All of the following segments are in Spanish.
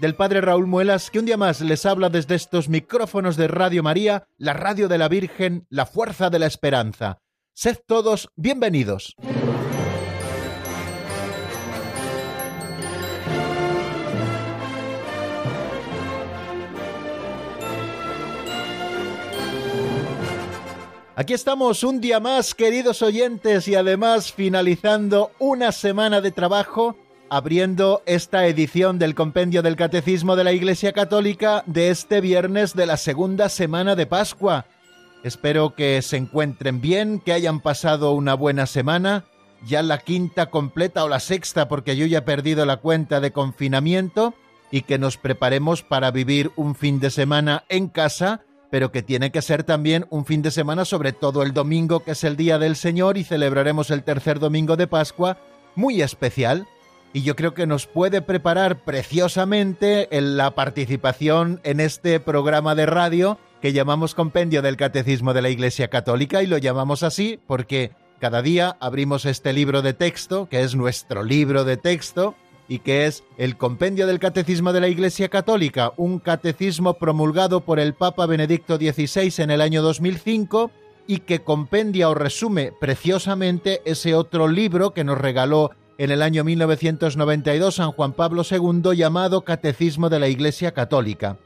del Padre Raúl Muelas, que un día más les habla desde estos micrófonos de Radio María, la radio de la Virgen, la fuerza de la esperanza. Sed todos bienvenidos. Aquí estamos un día más, queridos oyentes, y además finalizando una semana de trabajo, abriendo esta edición del Compendio del Catecismo de la Iglesia Católica de este viernes de la segunda semana de Pascua. Espero que se encuentren bien, que hayan pasado una buena semana, ya la quinta completa o la sexta, porque yo ya he perdido la cuenta de confinamiento, y que nos preparemos para vivir un fin de semana en casa pero que tiene que ser también un fin de semana, sobre todo el domingo, que es el Día del Señor, y celebraremos el tercer domingo de Pascua, muy especial. Y yo creo que nos puede preparar preciosamente en la participación en este programa de radio que llamamos Compendio del Catecismo de la Iglesia Católica, y lo llamamos así porque cada día abrimos este libro de texto, que es nuestro libro de texto, y que es el Compendio del Catecismo de la Iglesia Católica, un catecismo promulgado por el Papa Benedicto XVI en el año 2005 y que compendia o resume preciosamente ese otro libro que nos regaló en el año 1992 San Juan Pablo II llamado Catecismo de la Iglesia Católica.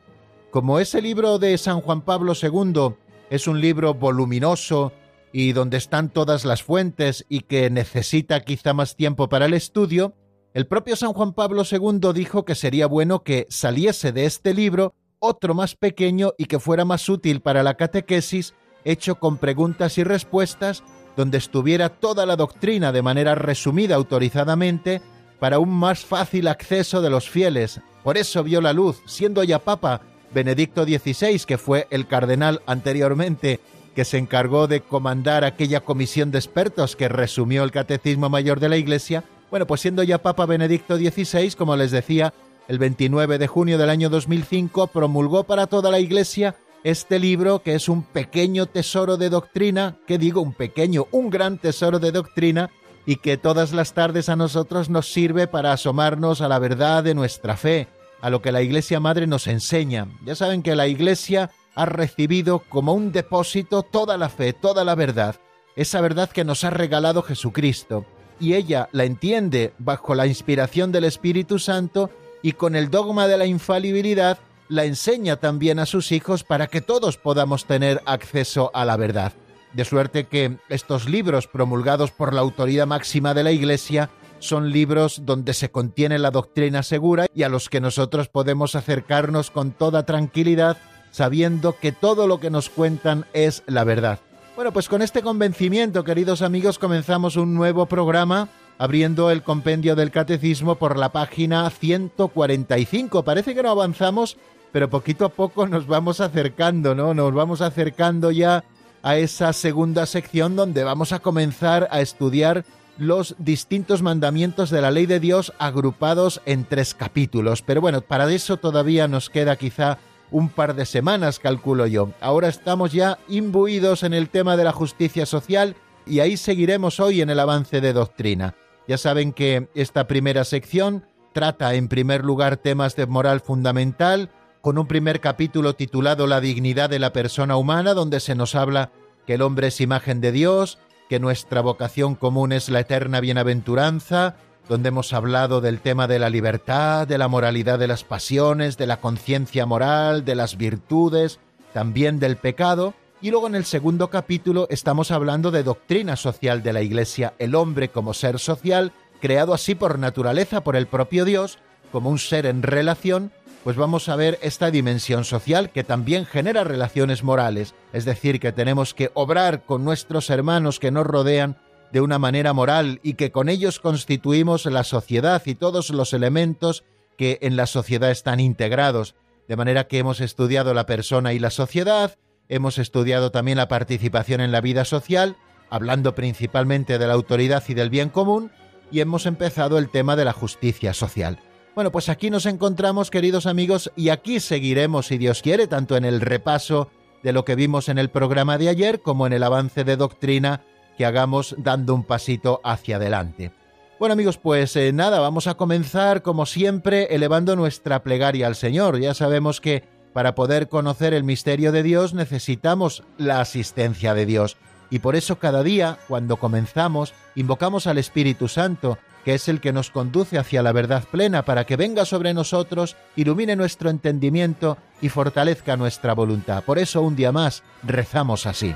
Como ese libro de San Juan Pablo II es un libro voluminoso y donde están todas las fuentes y que necesita quizá más tiempo para el estudio, el propio San Juan Pablo II dijo que sería bueno que saliese de este libro otro más pequeño y que fuera más útil para la catequesis, hecho con preguntas y respuestas, donde estuviera toda la doctrina de manera resumida autorizadamente para un más fácil acceso de los fieles. Por eso vio la luz, siendo ya Papa Benedicto XVI, que fue el cardenal anteriormente que se encargó de comandar aquella comisión de expertos que resumió el Catecismo Mayor de la Iglesia, bueno, pues siendo ya Papa Benedicto XVI, como les decía, el 29 de junio del año 2005 promulgó para toda la Iglesia este libro que es un pequeño tesoro de doctrina, que digo un pequeño, un gran tesoro de doctrina, y que todas las tardes a nosotros nos sirve para asomarnos a la verdad de nuestra fe, a lo que la Iglesia Madre nos enseña. Ya saben que la Iglesia ha recibido como un depósito toda la fe, toda la verdad, esa verdad que nos ha regalado Jesucristo y ella la entiende bajo la inspiración del Espíritu Santo y con el dogma de la infalibilidad la enseña también a sus hijos para que todos podamos tener acceso a la verdad. De suerte que estos libros promulgados por la autoridad máxima de la Iglesia son libros donde se contiene la doctrina segura y a los que nosotros podemos acercarnos con toda tranquilidad sabiendo que todo lo que nos cuentan es la verdad. Bueno, pues con este convencimiento, queridos amigos, comenzamos un nuevo programa abriendo el compendio del catecismo por la página 145. Parece que no avanzamos, pero poquito a poco nos vamos acercando, ¿no? Nos vamos acercando ya a esa segunda sección donde vamos a comenzar a estudiar los distintos mandamientos de la ley de Dios agrupados en tres capítulos. Pero bueno, para eso todavía nos queda quizá un par de semanas, calculo yo. Ahora estamos ya imbuidos en el tema de la justicia social y ahí seguiremos hoy en el avance de doctrina. Ya saben que esta primera sección trata en primer lugar temas de moral fundamental, con un primer capítulo titulado La dignidad de la persona humana, donde se nos habla que el hombre es imagen de Dios, que nuestra vocación común es la eterna bienaventuranza, donde hemos hablado del tema de la libertad, de la moralidad de las pasiones, de la conciencia moral, de las virtudes, también del pecado. Y luego en el segundo capítulo estamos hablando de doctrina social de la Iglesia, el hombre como ser social, creado así por naturaleza por el propio Dios, como un ser en relación, pues vamos a ver esta dimensión social que también genera relaciones morales, es decir, que tenemos que obrar con nuestros hermanos que nos rodean de una manera moral y que con ellos constituimos la sociedad y todos los elementos que en la sociedad están integrados. De manera que hemos estudiado la persona y la sociedad, hemos estudiado también la participación en la vida social, hablando principalmente de la autoridad y del bien común, y hemos empezado el tema de la justicia social. Bueno, pues aquí nos encontramos, queridos amigos, y aquí seguiremos, si Dios quiere, tanto en el repaso de lo que vimos en el programa de ayer como en el avance de doctrina que hagamos dando un pasito hacia adelante. Bueno amigos, pues eh, nada, vamos a comenzar como siempre elevando nuestra plegaria al Señor. Ya sabemos que para poder conocer el misterio de Dios necesitamos la asistencia de Dios. Y por eso cada día, cuando comenzamos, invocamos al Espíritu Santo, que es el que nos conduce hacia la verdad plena, para que venga sobre nosotros, ilumine nuestro entendimiento y fortalezca nuestra voluntad. Por eso un día más rezamos así.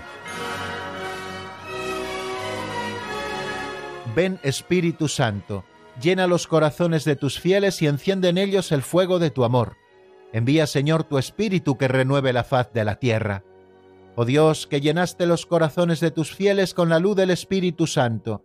Ven Espíritu Santo, llena los corazones de tus fieles y enciende en ellos el fuego de tu amor. Envía, Señor, tu Espíritu que renueve la faz de la tierra. Oh Dios, que llenaste los corazones de tus fieles con la luz del Espíritu Santo,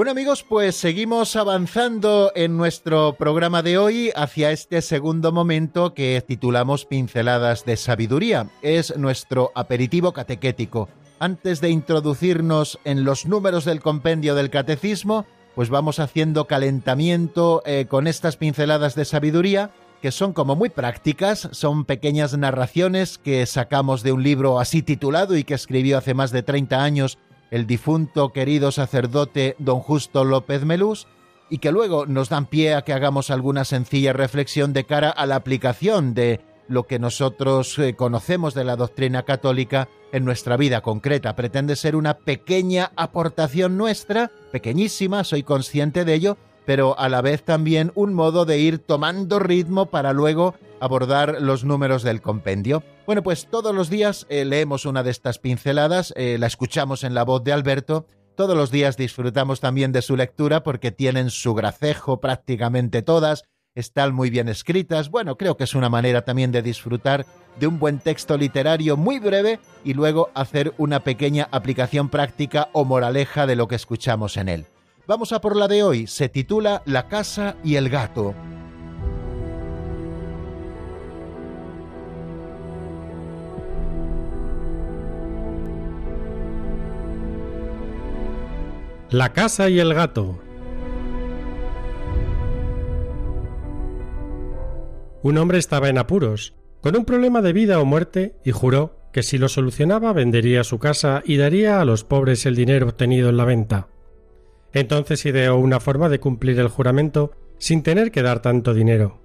Bueno amigos, pues seguimos avanzando en nuestro programa de hoy hacia este segundo momento que titulamos Pinceladas de Sabiduría. Es nuestro aperitivo catequético. Antes de introducirnos en los números del compendio del catecismo, pues vamos haciendo calentamiento eh, con estas pinceladas de sabiduría que son como muy prácticas, son pequeñas narraciones que sacamos de un libro así titulado y que escribió hace más de 30 años el difunto querido sacerdote don Justo López Melús, y que luego nos dan pie a que hagamos alguna sencilla reflexión de cara a la aplicación de lo que nosotros eh, conocemos de la doctrina católica en nuestra vida concreta. Pretende ser una pequeña aportación nuestra, pequeñísima, soy consciente de ello, pero a la vez también un modo de ir tomando ritmo para luego abordar los números del compendio. Bueno, pues todos los días eh, leemos una de estas pinceladas, eh, la escuchamos en la voz de Alberto, todos los días disfrutamos también de su lectura porque tienen su gracejo prácticamente todas, están muy bien escritas, bueno, creo que es una manera también de disfrutar de un buen texto literario muy breve y luego hacer una pequeña aplicación práctica o moraleja de lo que escuchamos en él. Vamos a por la de hoy, se titula La casa y el gato. La casa y el gato. Un hombre estaba en apuros, con un problema de vida o muerte, y juró que si lo solucionaba vendería su casa y daría a los pobres el dinero obtenido en la venta. Entonces ideó una forma de cumplir el juramento sin tener que dar tanto dinero.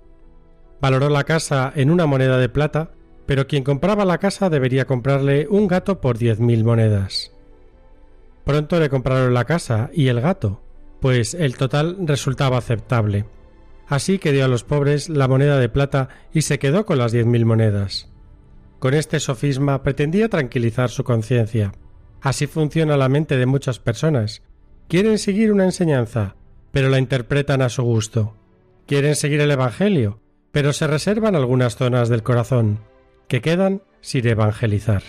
Valoró la casa en una moneda de plata, pero quien compraba la casa debería comprarle un gato por diez mil monedas. Pronto le compraron la casa y el gato, pues el total resultaba aceptable. Así que dio a los pobres la moneda de plata y se quedó con las diez mil monedas. Con este sofisma pretendía tranquilizar su conciencia. Así funciona la mente de muchas personas. Quieren seguir una enseñanza, pero la interpretan a su gusto. Quieren seguir el Evangelio, pero se reservan algunas zonas del corazón, que quedan sin evangelizar.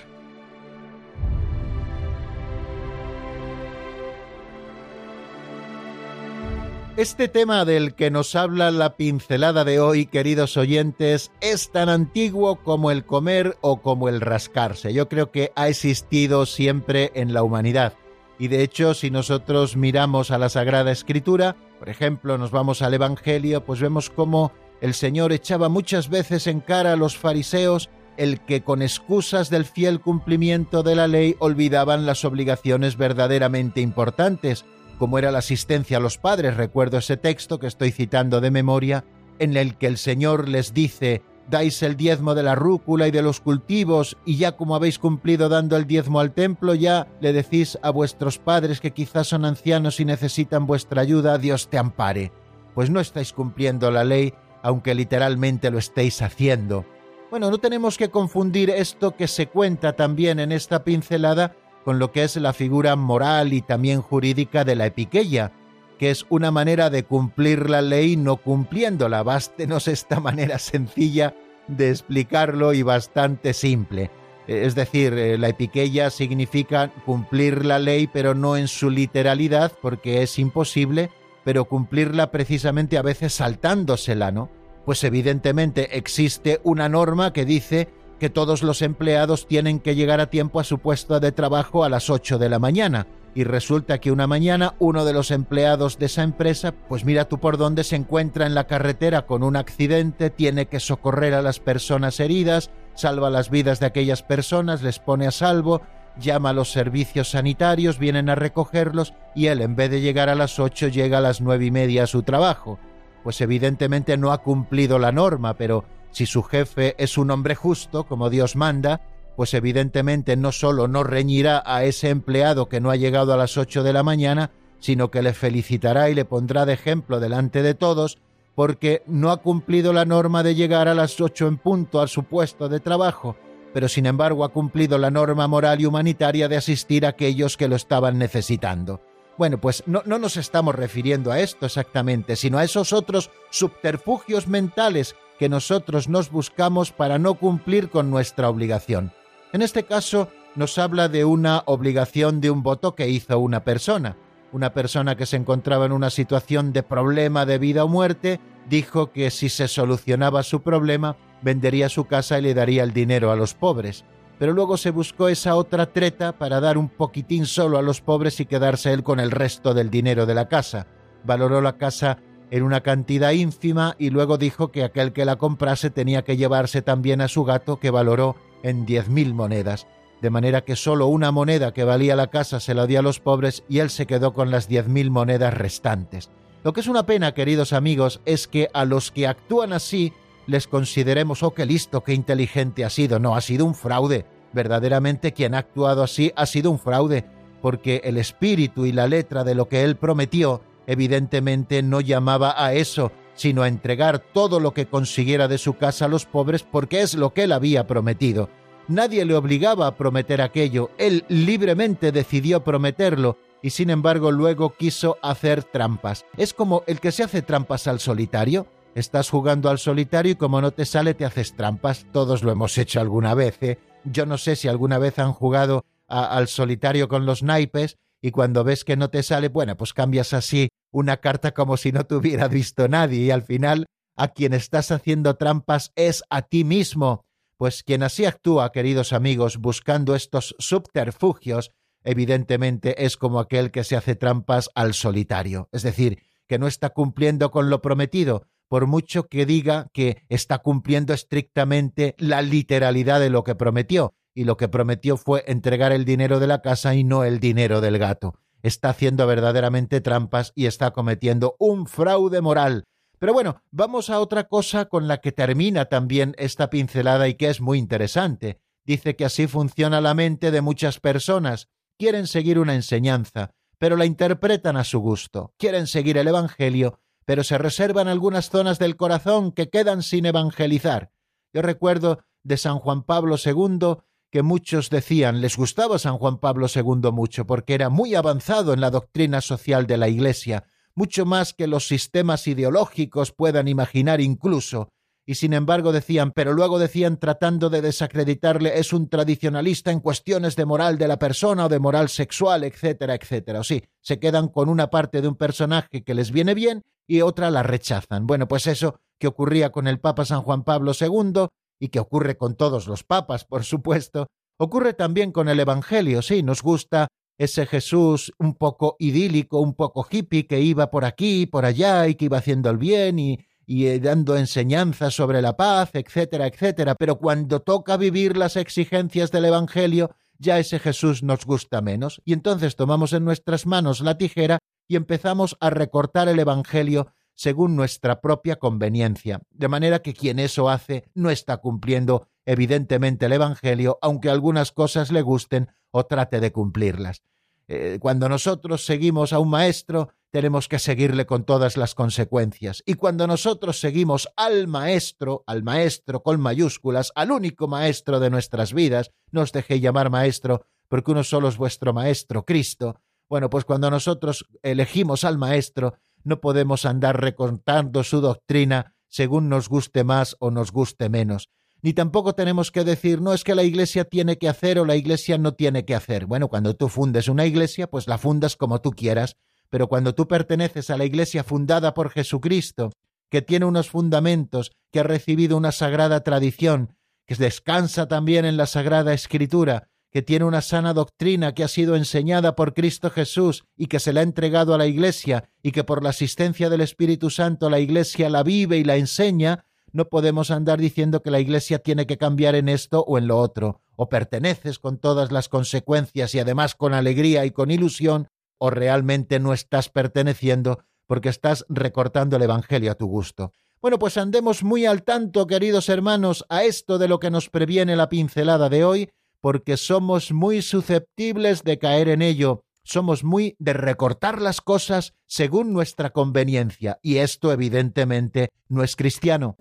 Este tema del que nos habla la pincelada de hoy, queridos oyentes, es tan antiguo como el comer o como el rascarse. Yo creo que ha existido siempre en la humanidad. Y de hecho, si nosotros miramos a la Sagrada Escritura, por ejemplo, nos vamos al Evangelio, pues vemos cómo el Señor echaba muchas veces en cara a los fariseos el que con excusas del fiel cumplimiento de la ley olvidaban las obligaciones verdaderamente importantes, como era la asistencia a los padres. Recuerdo ese texto que estoy citando de memoria, en el que el Señor les dice, dais el diezmo de la rúcula y de los cultivos, y ya como habéis cumplido dando el diezmo al templo, ya le decís a vuestros padres que quizás son ancianos y necesitan vuestra ayuda, Dios te ampare. Pues no estáis cumpliendo la ley aunque literalmente lo estéis haciendo. Bueno, no tenemos que confundir esto que se cuenta también en esta pincelada con lo que es la figura moral y también jurídica de la epiqueia, que es una manera de cumplir la ley no cumpliéndola. Bástenos esta manera sencilla de explicarlo y bastante simple. Es decir, eh, la epiqueia significa cumplir la ley, pero no en su literalidad, porque es imposible, pero cumplirla precisamente a veces saltándosela, ¿no? Pues evidentemente existe una norma que dice que todos los empleados tienen que llegar a tiempo a su puesto de trabajo a las 8 de la mañana. Y resulta que una mañana uno de los empleados de esa empresa, pues mira tú por dónde se encuentra en la carretera con un accidente, tiene que socorrer a las personas heridas, salva las vidas de aquellas personas, les pone a salvo, llama a los servicios sanitarios, vienen a recogerlos y él en vez de llegar a las 8 llega a las nueve y media a su trabajo. Pues evidentemente no ha cumplido la norma, pero si su jefe es un hombre justo, como Dios manda, pues evidentemente no solo no reñirá a ese empleado que no ha llegado a las ocho de la mañana, sino que le felicitará y le pondrá de ejemplo delante de todos, porque no ha cumplido la norma de llegar a las ocho en punto a su puesto de trabajo, pero sin embargo ha cumplido la norma moral y humanitaria de asistir a aquellos que lo estaban necesitando. Bueno, pues no nos estamos refiriendo a esto exactamente, sino a esos otros subterfugios mentales que nosotros nos buscamos para no cumplir con nuestra obligación. En este caso nos habla de una obligación de un voto que hizo una persona. Una persona que se encontraba en una situación de problema de vida o muerte dijo que si se solucionaba su problema vendería su casa y le daría el dinero a los pobres. Pero luego se buscó esa otra treta para dar un poquitín solo a los pobres y quedarse él con el resto del dinero de la casa. Valoró la casa en una cantidad ínfima y luego dijo que aquel que la comprase tenía que llevarse también a su gato que valoró en diez mil monedas, de manera que sólo una moneda que valía la casa se la dio a los pobres y él se quedó con las diez mil monedas restantes. Lo que es una pena, queridos amigos, es que a los que actúan así les consideremos, oh, qué listo, qué inteligente ha sido. No, ha sido un fraude. Verdaderamente quien ha actuado así ha sido un fraude, porque el espíritu y la letra de lo que él prometió evidentemente no llamaba a eso, sino a entregar todo lo que consiguiera de su casa a los pobres porque es lo que él había prometido. Nadie le obligaba a prometer aquello, él libremente decidió prometerlo y sin embargo luego quiso hacer trampas. Es como el que se hace trampas al solitario. Estás jugando al solitario y como no te sale te haces trampas. Todos lo hemos hecho alguna vez. ¿eh? Yo no sé si alguna vez han jugado al solitario con los naipes y cuando ves que no te sale, bueno, pues cambias así una carta como si no te hubiera visto nadie y al final a quien estás haciendo trampas es a ti mismo. Pues quien así actúa, queridos amigos, buscando estos subterfugios, evidentemente es como aquel que se hace trampas al solitario, es decir, que no está cumpliendo con lo prometido, por mucho que diga que está cumpliendo estrictamente la literalidad de lo que prometió, y lo que prometió fue entregar el dinero de la casa y no el dinero del gato. Está haciendo verdaderamente trampas y está cometiendo un fraude moral. Pero bueno, vamos a otra cosa con la que termina también esta pincelada y que es muy interesante. Dice que así funciona la mente de muchas personas. Quieren seguir una enseñanza, pero la interpretan a su gusto. Quieren seguir el Evangelio, pero se reservan algunas zonas del corazón que quedan sin evangelizar. Yo recuerdo de San Juan Pablo II que muchos decían les gustaba San Juan Pablo II mucho porque era muy avanzado en la doctrina social de la Iglesia, mucho más que los sistemas ideológicos puedan imaginar incluso, y sin embargo decían, pero luego decían tratando de desacreditarle, es un tradicionalista en cuestiones de moral de la persona o de moral sexual, etcétera, etcétera. O sí, se quedan con una parte de un personaje que les viene bien y otra la rechazan. Bueno, pues eso que ocurría con el Papa San Juan Pablo II y que ocurre con todos los papas, por supuesto, ocurre también con el Evangelio, sí, nos gusta ese Jesús un poco idílico, un poco hippie, que iba por aquí y por allá y que iba haciendo el bien y, eh, dando enseñanzas sobre la paz, etcétera, etcétera, pero cuando toca vivir las exigencias del Evangelio, ya ese Jesús nos gusta menos, y entonces tomamos en nuestras manos la tijera y empezamos a recortar el Evangelio según nuestra propia conveniencia, de manera que quien eso hace no está cumpliendo evidentemente el Evangelio, aunque algunas cosas le gusten o trate de cumplirlas. Eh, cuando nosotros seguimos a un maestro tenemos que seguirle con todas las consecuencias. Y cuando nosotros seguimos al Maestro, al Maestro con mayúsculas, al único Maestro de nuestras vidas, no os dejéis llamar Maestro, porque uno solo es vuestro Maestro, Cristo. Bueno, pues cuando nosotros elegimos al Maestro, no podemos andar recontando su doctrina según nos guste más o nos guste menos. Ni tampoco tenemos que decir, no es que la Iglesia tiene que hacer o la Iglesia no tiene que hacer. Bueno, cuando tú fundes una Iglesia, pues la fundas como tú quieras, pero cuando tú perteneces a la Iglesia fundada por Jesucristo, que tiene unos fundamentos, que ha recibido una sagrada tradición, que descansa también en la Sagrada Escritura, que tiene una sana doctrina que ha sido enseñada por Cristo Jesús y que se la ha entregado a la Iglesia y que por la asistencia del Espíritu Santo la Iglesia la vive y la enseña, no podemos andar diciendo que la Iglesia tiene que cambiar en esto o en lo otro. O perteneces con todas las consecuencias y además con alegría y con ilusión, o realmente no estás perteneciendo porque estás recortando el Evangelio a tu gusto. Bueno, pues andemos muy al tanto, queridos hermanos, a esto de lo que nos previene la pincelada de hoy, porque somos muy susceptibles de caer en ello, somos muy de recortar las cosas según nuestra conveniencia, y esto evidentemente no es cristiano.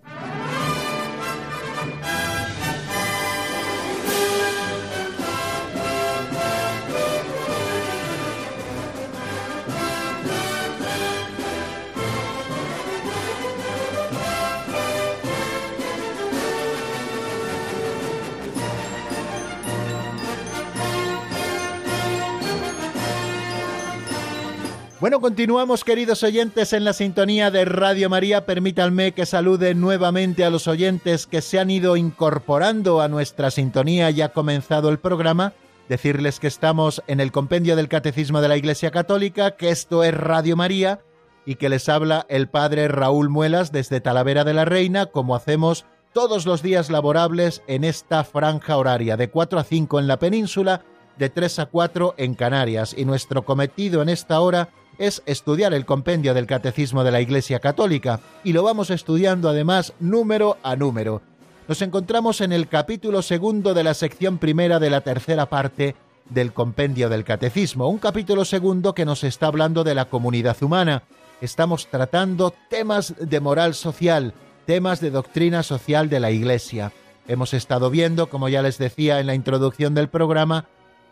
Bueno, continuamos queridos oyentes en la sintonía de Radio María. Permítanme que salude nuevamente a los oyentes que se han ido incorporando a nuestra sintonía. Ya ha comenzado el programa. Decirles que estamos en el compendio del Catecismo de la Iglesia Católica, que esto es Radio María y que les habla el Padre Raúl Muelas desde Talavera de la Reina, como hacemos todos los días laborables en esta franja horaria, de 4 a 5 en la península, de 3 a 4 en Canarias. Y nuestro cometido en esta hora es estudiar el compendio del Catecismo de la Iglesia Católica y lo vamos estudiando además número a número. Nos encontramos en el capítulo segundo de la sección primera de la tercera parte del compendio del Catecismo, un capítulo segundo que nos está hablando de la comunidad humana. Estamos tratando temas de moral social, temas de doctrina social de la Iglesia. Hemos estado viendo, como ya les decía en la introducción del programa,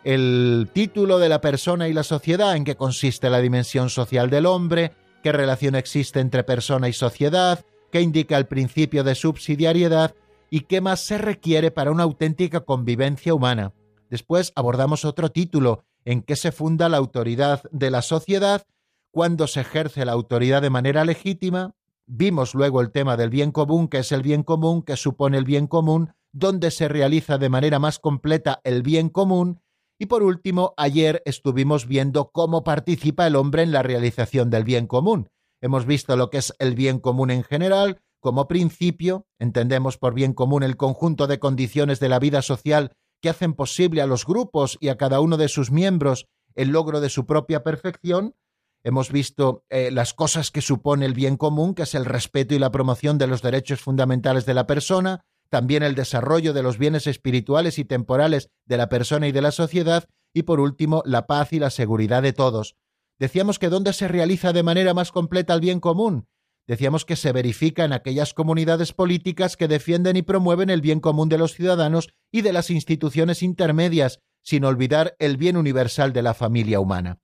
el título de la persona y la sociedad, en qué consiste la dimensión social del hombre, qué relación existe entre persona y sociedad, qué indica el principio de subsidiariedad y qué más se requiere para una auténtica convivencia humana. Después abordamos otro título, en qué se funda la autoridad de la sociedad, cuándo se ejerce la autoridad de manera legítima, vimos luego el tema del bien común, que es el bien común, que supone el bien común, dónde se realiza de manera más completa el bien común, y por último, ayer estuvimos viendo cómo participa el hombre en la realización del bien común. Hemos visto lo que es el bien común en general, como principio, entendemos por bien común el conjunto de condiciones de la vida social que hacen posible a los grupos y a cada uno de sus miembros el logro de su propia perfección. Hemos visto eh, las cosas que supone el bien común, que es el respeto y la promoción de los derechos fundamentales de la persona, también el desarrollo de los bienes espirituales y temporales de la persona y de la sociedad, y por último, la paz y la seguridad de todos. Decíamos que dónde se realiza de manera más completa el bien común. Decíamos que se verifica en aquellas comunidades políticas que defienden y promueven el bien común de los ciudadanos y de las instituciones intermedias, sin olvidar el bien universal de la familia humana.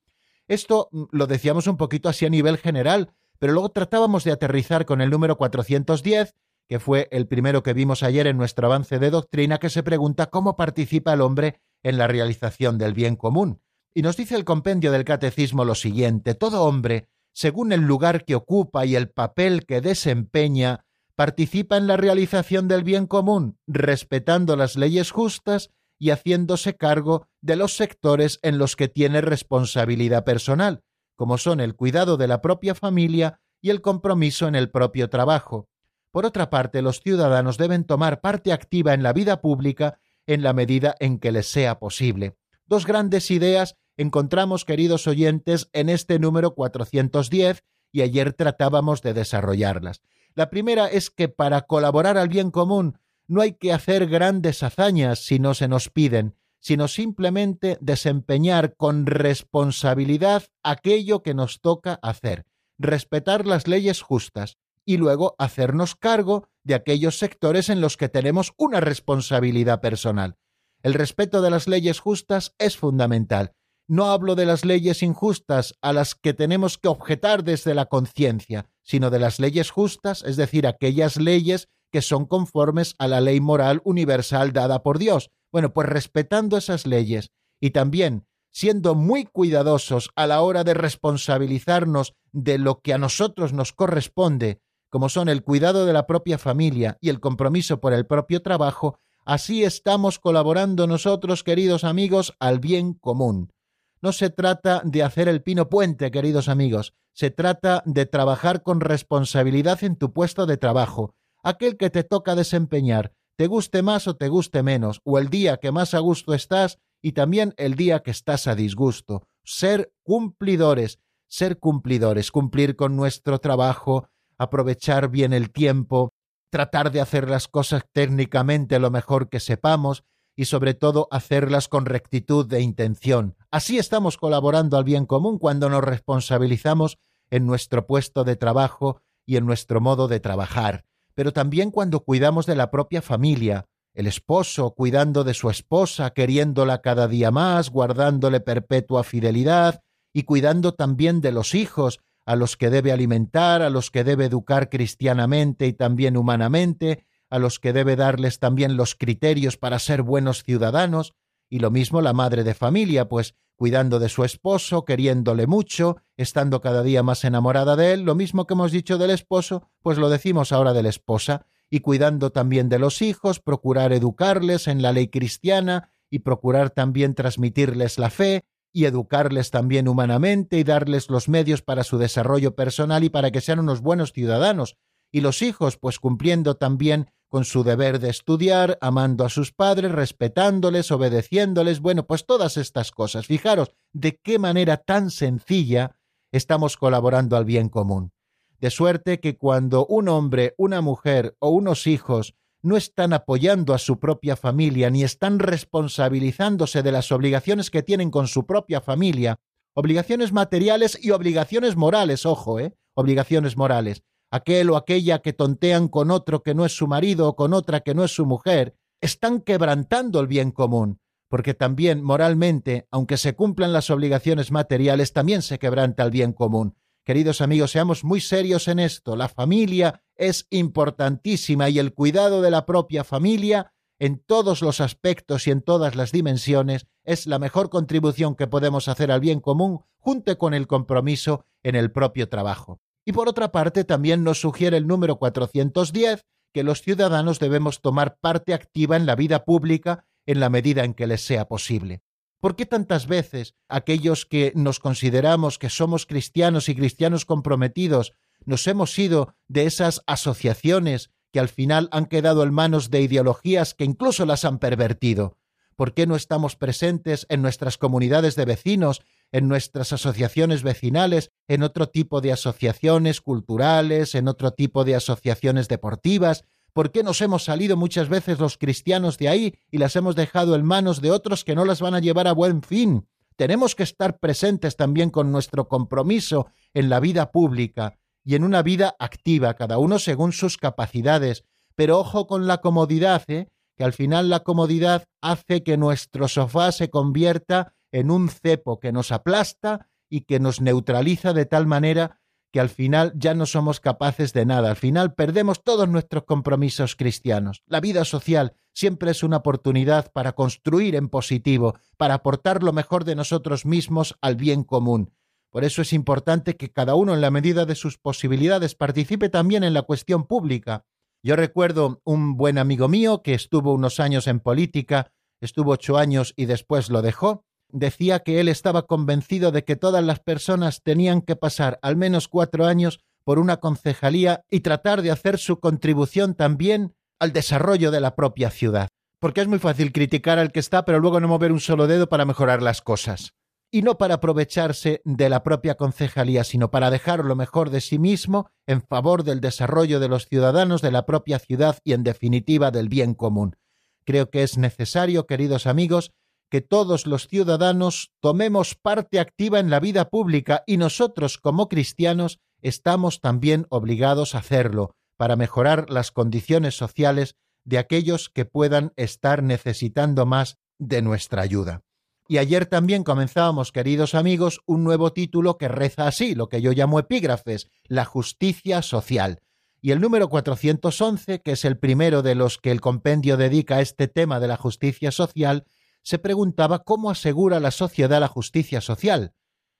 Esto mm, lo decíamos un poquito así a nivel general, pero luego tratábamos de aterrizar con el número 410 que fue el primero que vimos ayer en nuestro avance de doctrina, que se pregunta cómo participa el hombre en la realización del bien común. Y nos dice el compendio del catecismo lo siguiente, todo hombre, según el lugar que ocupa y el papel que desempeña, participa en la realización del bien común, respetando las leyes justas y haciéndose cargo de los sectores en los que tiene responsabilidad personal, como son el cuidado de la propia familia y el compromiso en el propio trabajo. Por otra parte, los ciudadanos deben tomar parte activa en la vida pública en la medida en que les sea posible. Dos grandes ideas encontramos, queridos oyentes, en este número 410 y ayer tratábamos de desarrollarlas. La primera es que para colaborar al bien común no hay que hacer grandes hazañas si no se nos piden, sino simplemente desempeñar con responsabilidad aquello que nos toca hacer, respetar las leyes justas y luego hacernos cargo de aquellos sectores en los que tenemos una responsabilidad personal. El respeto de las leyes justas es fundamental. No hablo de las leyes injustas a las que tenemos que objetar desde la conciencia, sino de las leyes justas, es decir, aquellas leyes que son conformes a la ley moral universal dada por Dios. Bueno, pues respetando esas leyes y también siendo muy cuidadosos a la hora de responsabilizarnos de lo que a nosotros nos corresponde, como son el cuidado de la propia familia y el compromiso por el propio trabajo, así estamos colaborando nosotros, queridos amigos, al bien común. No se trata de hacer el pino puente, queridos amigos, se trata de trabajar con responsabilidad en tu puesto de trabajo, aquel que te toca desempeñar, te guste más o te guste menos, o el día que más a gusto estás y también el día que estás a disgusto. Ser cumplidores, ser cumplidores, cumplir con nuestro trabajo, aprovechar bien el tiempo, tratar de hacer las cosas técnicamente lo mejor que sepamos y sobre todo hacerlas con rectitud de intención. Así estamos colaborando al bien común cuando nos responsabilizamos en nuestro puesto de trabajo y en nuestro modo de trabajar pero también cuando cuidamos de la propia familia, el esposo cuidando de su esposa, queriéndola cada día más, guardándole perpetua fidelidad, y cuidando también de los hijos, a los que debe alimentar, a los que debe educar cristianamente y también humanamente, a los que debe darles también los criterios para ser buenos ciudadanos, y lo mismo la madre de familia, pues cuidando de su esposo, queriéndole mucho, estando cada día más enamorada de él, lo mismo que hemos dicho del esposo, pues lo decimos ahora de la esposa, y cuidando también de los hijos, procurar educarles en la ley cristiana y procurar también transmitirles la fe y educarles también humanamente y darles los medios para su desarrollo personal y para que sean unos buenos ciudadanos, y los hijos, pues cumpliendo también con su deber de estudiar, amando a sus padres, respetándoles, obedeciéndoles, bueno, pues todas estas cosas. Fijaros de qué manera tan sencilla estamos colaborando al bien común. De suerte que cuando un hombre, una mujer o unos hijos no están apoyando a su propia familia ni están responsabilizándose de las obligaciones que tienen con su propia familia, obligaciones materiales y obligaciones morales, ojo, ¿eh? Obligaciones morales aquel o aquella que tontean con otro que no es su marido o con otra que no es su mujer, están quebrantando el bien común, porque también moralmente, aunque se cumplan las obligaciones materiales, también se quebranta el bien común. Queridos amigos, seamos muy serios en esto. La familia es importantísima y el cuidado de la propia familia en todos los aspectos y en todas las dimensiones es la mejor contribución que podemos hacer al bien común junto con el compromiso en el propio trabajo. Y por otra parte, también nos sugiere el número 410 que los ciudadanos debemos tomar parte activa en la vida pública en la medida en que les sea posible. ¿Por qué tantas veces aquellos que nos consideramos que somos cristianos y cristianos comprometidos nos hemos ido de esas asociaciones que al final han quedado en manos de ideologías que incluso las han pervertido? ¿Por qué no estamos presentes en nuestras comunidades de vecinos en nuestras asociaciones vecinales, en otro tipo de asociaciones culturales, en otro tipo de asociaciones deportivas. ¿Por qué nos hemos salido muchas veces los cristianos de ahí y las hemos dejado en manos de otros que no las van a llevar a buen fin? Tenemos que estar presentes también con nuestro compromiso en la vida pública y en una vida activa, cada uno según sus capacidades. Pero ojo con la comodidad, ¿eh? que al final la comodidad hace que nuestro sofá se convierta en un cepo que nos aplasta y que nos neutraliza de tal manera que al final ya no somos capaces de nada. Al final perdemos todos nuestros compromisos cristianos. La vida social siempre es una oportunidad para construir en positivo, para aportar lo mejor de nosotros mismos al bien común. Por eso es importante que cada uno en la medida de sus posibilidades participe también en la cuestión pública. Yo recuerdo un buen amigo mío que estuvo unos años en política, estuvo ocho años y después lo dejó, decía que él estaba convencido de que todas las personas tenían que pasar al menos cuatro años por una concejalía y tratar de hacer su contribución también al desarrollo de la propia ciudad. Porque es muy fácil criticar al que está, pero luego no mover un solo dedo para mejorar las cosas. Y no para aprovecharse de la propia concejalía, sino para dejar lo mejor de sí mismo en favor del desarrollo de los ciudadanos de la propia ciudad y, en definitiva, del bien común. Creo que es necesario, queridos amigos, que todos los ciudadanos tomemos parte activa en la vida pública y nosotros como cristianos estamos también obligados a hacerlo para mejorar las condiciones sociales de aquellos que puedan estar necesitando más de nuestra ayuda. Y ayer también comenzábamos, queridos amigos, un nuevo título que reza así, lo que yo llamo epígrafes, la justicia social. Y el número 411, que es el primero de los que el compendio dedica a este tema de la justicia social, se preguntaba cómo asegura la sociedad la justicia social.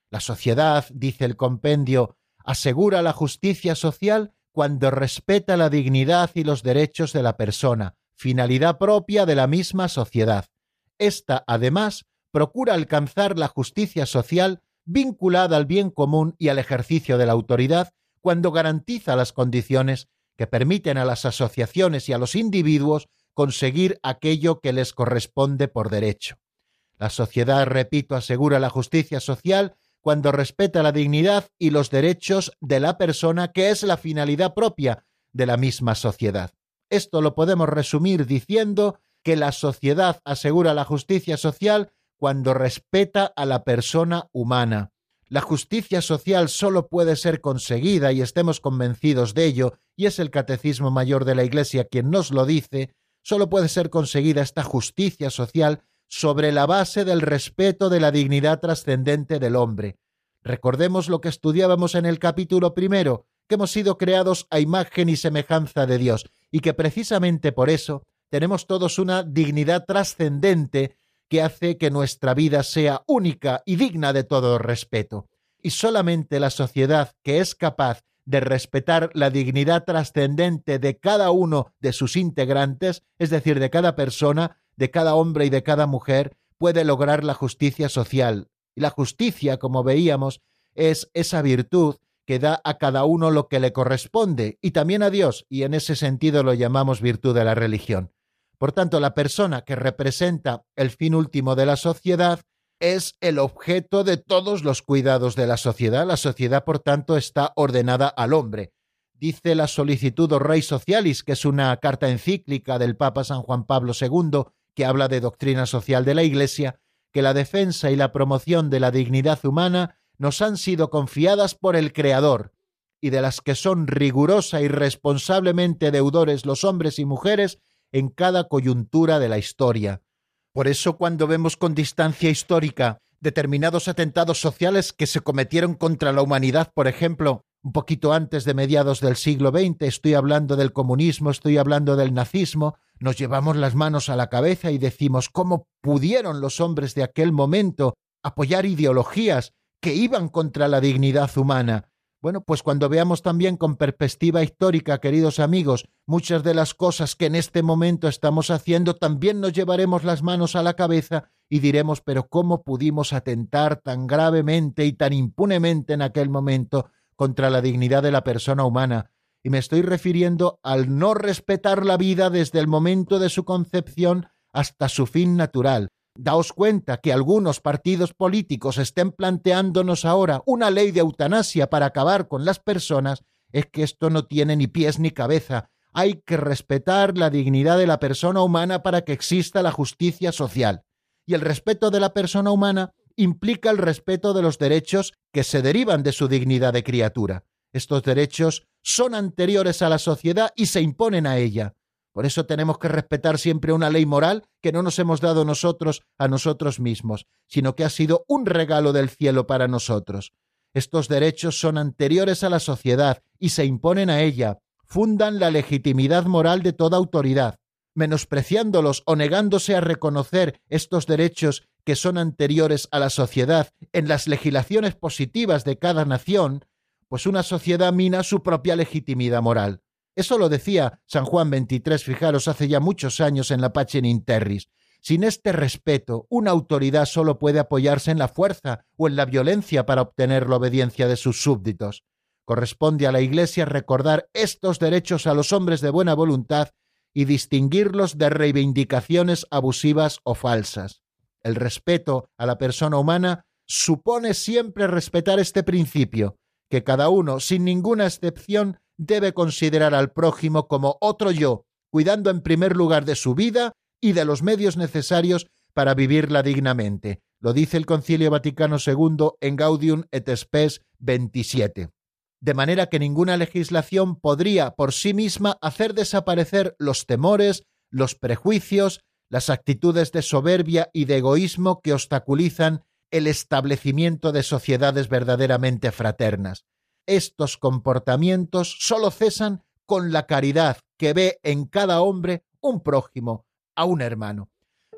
La sociedad, dice el compendio, asegura la justicia social cuando respeta la dignidad y los derechos de la persona, finalidad propia de la misma sociedad. Esta, además, procura alcanzar la justicia social vinculada al bien común y al ejercicio de la autoridad cuando garantiza las condiciones que permiten a las asociaciones y a los individuos conseguir aquello que les corresponde por derecho. La sociedad, repito, asegura la justicia social cuando respeta la dignidad y los derechos de la persona, que es la finalidad propia de la misma sociedad. Esto lo podemos resumir diciendo que la sociedad asegura la justicia social cuando respeta a la persona humana. La justicia social solo puede ser conseguida, y estemos convencidos de ello, y es el Catecismo Mayor de la Iglesia quien nos lo dice, solo puede ser conseguida esta justicia social sobre la base del respeto de la dignidad trascendente del hombre. Recordemos lo que estudiábamos en el capítulo primero, que hemos sido creados a imagen y semejanza de Dios, y que precisamente por eso tenemos todos una dignidad trascendente que hace que nuestra vida sea única y digna de todo respeto. Y solamente la sociedad que es capaz de respetar la dignidad trascendente de cada uno de sus integrantes, es decir, de cada persona, de cada hombre y de cada mujer puede lograr la justicia social. Y la justicia, como veíamos, es esa virtud que da a cada uno lo que le corresponde y también a Dios, y en ese sentido lo llamamos virtud de la religión. Por tanto, la persona que representa el fin último de la sociedad es el objeto de todos los cuidados de la sociedad. La sociedad, por tanto, está ordenada al hombre. Dice la solicitud Rei Socialis, que es una carta encíclica del Papa San Juan Pablo II, que habla de doctrina social de la Iglesia, que la defensa y la promoción de la dignidad humana nos han sido confiadas por el Creador, y de las que son rigurosa y responsablemente deudores los hombres y mujeres en cada coyuntura de la historia. Por eso cuando vemos con distancia histórica determinados atentados sociales que se cometieron contra la humanidad, por ejemplo, un poquito antes de mediados del siglo XX, estoy hablando del comunismo, estoy hablando del nazismo, nos llevamos las manos a la cabeza y decimos cómo pudieron los hombres de aquel momento apoyar ideologías que iban contra la dignidad humana. Bueno, pues cuando veamos también con perspectiva histórica, queridos amigos, muchas de las cosas que en este momento estamos haciendo, también nos llevaremos las manos a la cabeza y diremos, pero ¿cómo pudimos atentar tan gravemente y tan impunemente en aquel momento contra la dignidad de la persona humana? y me estoy refiriendo al no respetar la vida desde el momento de su concepción hasta su fin natural. Daos cuenta que algunos partidos políticos estén planteándonos ahora una ley de eutanasia para acabar con las personas, es que esto no tiene ni pies ni cabeza. Hay que respetar la dignidad de la persona humana para que exista la justicia social. Y el respeto de la persona humana implica el respeto de los derechos que se derivan de su dignidad de criatura. Estos derechos son anteriores a la sociedad y se imponen a ella. Por eso tenemos que respetar siempre una ley moral que no nos hemos dado nosotros a nosotros mismos, sino que ha sido un regalo del cielo para nosotros. Estos derechos son anteriores a la sociedad y se imponen a ella, fundan la legitimidad moral de toda autoridad. Menospreciándolos o negándose a reconocer estos derechos que son anteriores a la sociedad en las legislaciones positivas de cada nación, pues una sociedad mina su propia legitimidad moral. Eso lo decía San Juan 23, fijaros, hace ya muchos años en la Pacem in Terris. Sin este respeto, una autoridad solo puede apoyarse en la fuerza o en la violencia para obtener la obediencia de sus súbditos. Corresponde a la Iglesia recordar estos derechos a los hombres de buena voluntad y distinguirlos de reivindicaciones abusivas o falsas. El respeto a la persona humana supone siempre respetar este principio, que cada uno, sin ninguna excepción, debe considerar al prójimo como otro yo, cuidando en primer lugar de su vida y de los medios necesarios para vivirla dignamente. Lo dice el Concilio Vaticano II en Gaudium et Spes 27. De manera que ninguna legislación podría por sí misma hacer desaparecer los temores, los prejuicios, las actitudes de soberbia y de egoísmo que obstaculizan el establecimiento de sociedades verdaderamente fraternas. Estos comportamientos sólo cesan con la caridad que ve en cada hombre un prójimo, a un hermano.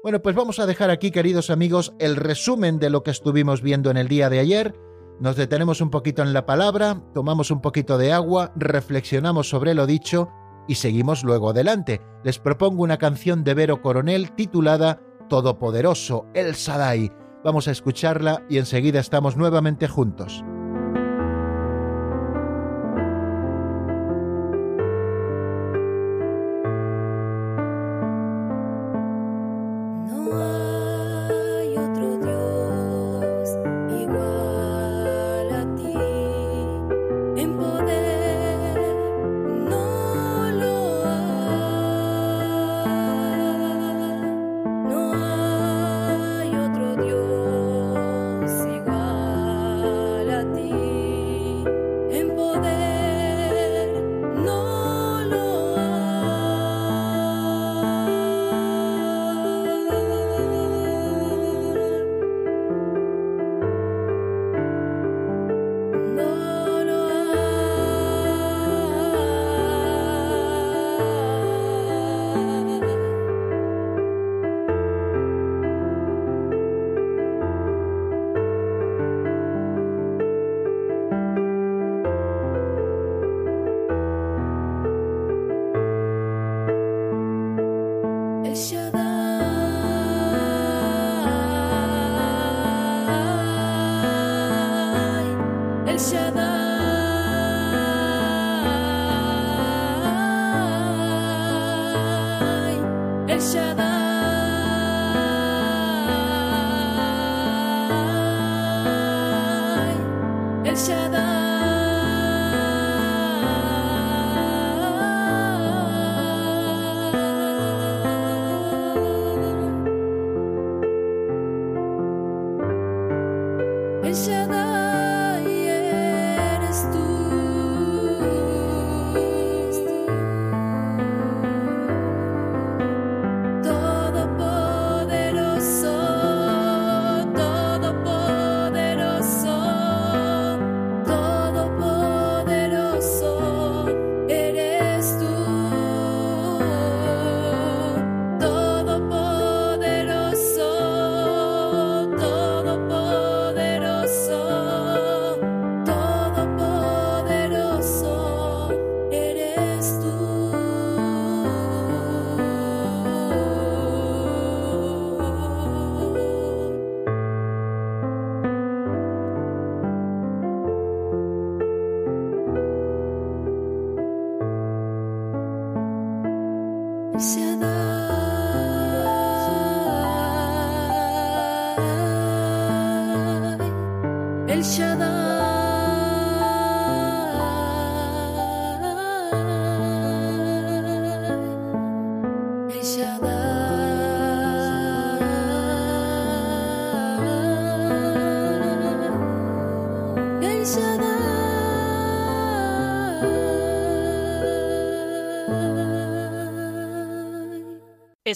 Bueno, pues vamos a dejar aquí, queridos amigos, el resumen de lo que estuvimos viendo en el día de ayer. Nos detenemos un poquito en la palabra, tomamos un poquito de agua, reflexionamos sobre lo dicho y seguimos luego adelante. Les propongo una canción de Vero Coronel titulada Todopoderoso, El Sadai. Vamos a escucharla y enseguida estamos nuevamente juntos.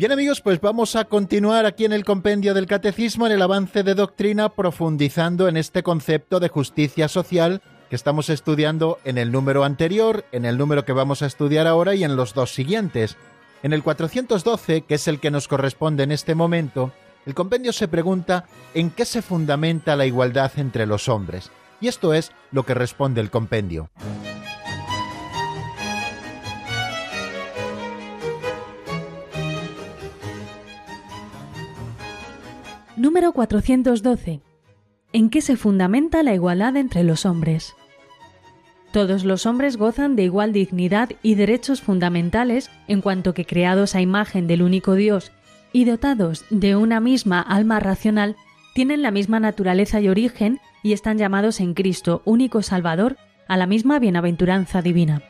Bien amigos, pues vamos a continuar aquí en el compendio del catecismo, en el avance de doctrina, profundizando en este concepto de justicia social que estamos estudiando en el número anterior, en el número que vamos a estudiar ahora y en los dos siguientes. En el 412, que es el que nos corresponde en este momento, el compendio se pregunta en qué se fundamenta la igualdad entre los hombres. Y esto es lo que responde el compendio. Número 412. ¿En qué se fundamenta la igualdad entre los hombres? Todos los hombres gozan de igual dignidad y derechos fundamentales en cuanto que creados a imagen del único Dios y dotados de una misma alma racional, tienen la misma naturaleza y origen y están llamados en Cristo, único Salvador, a la misma bienaventuranza divina.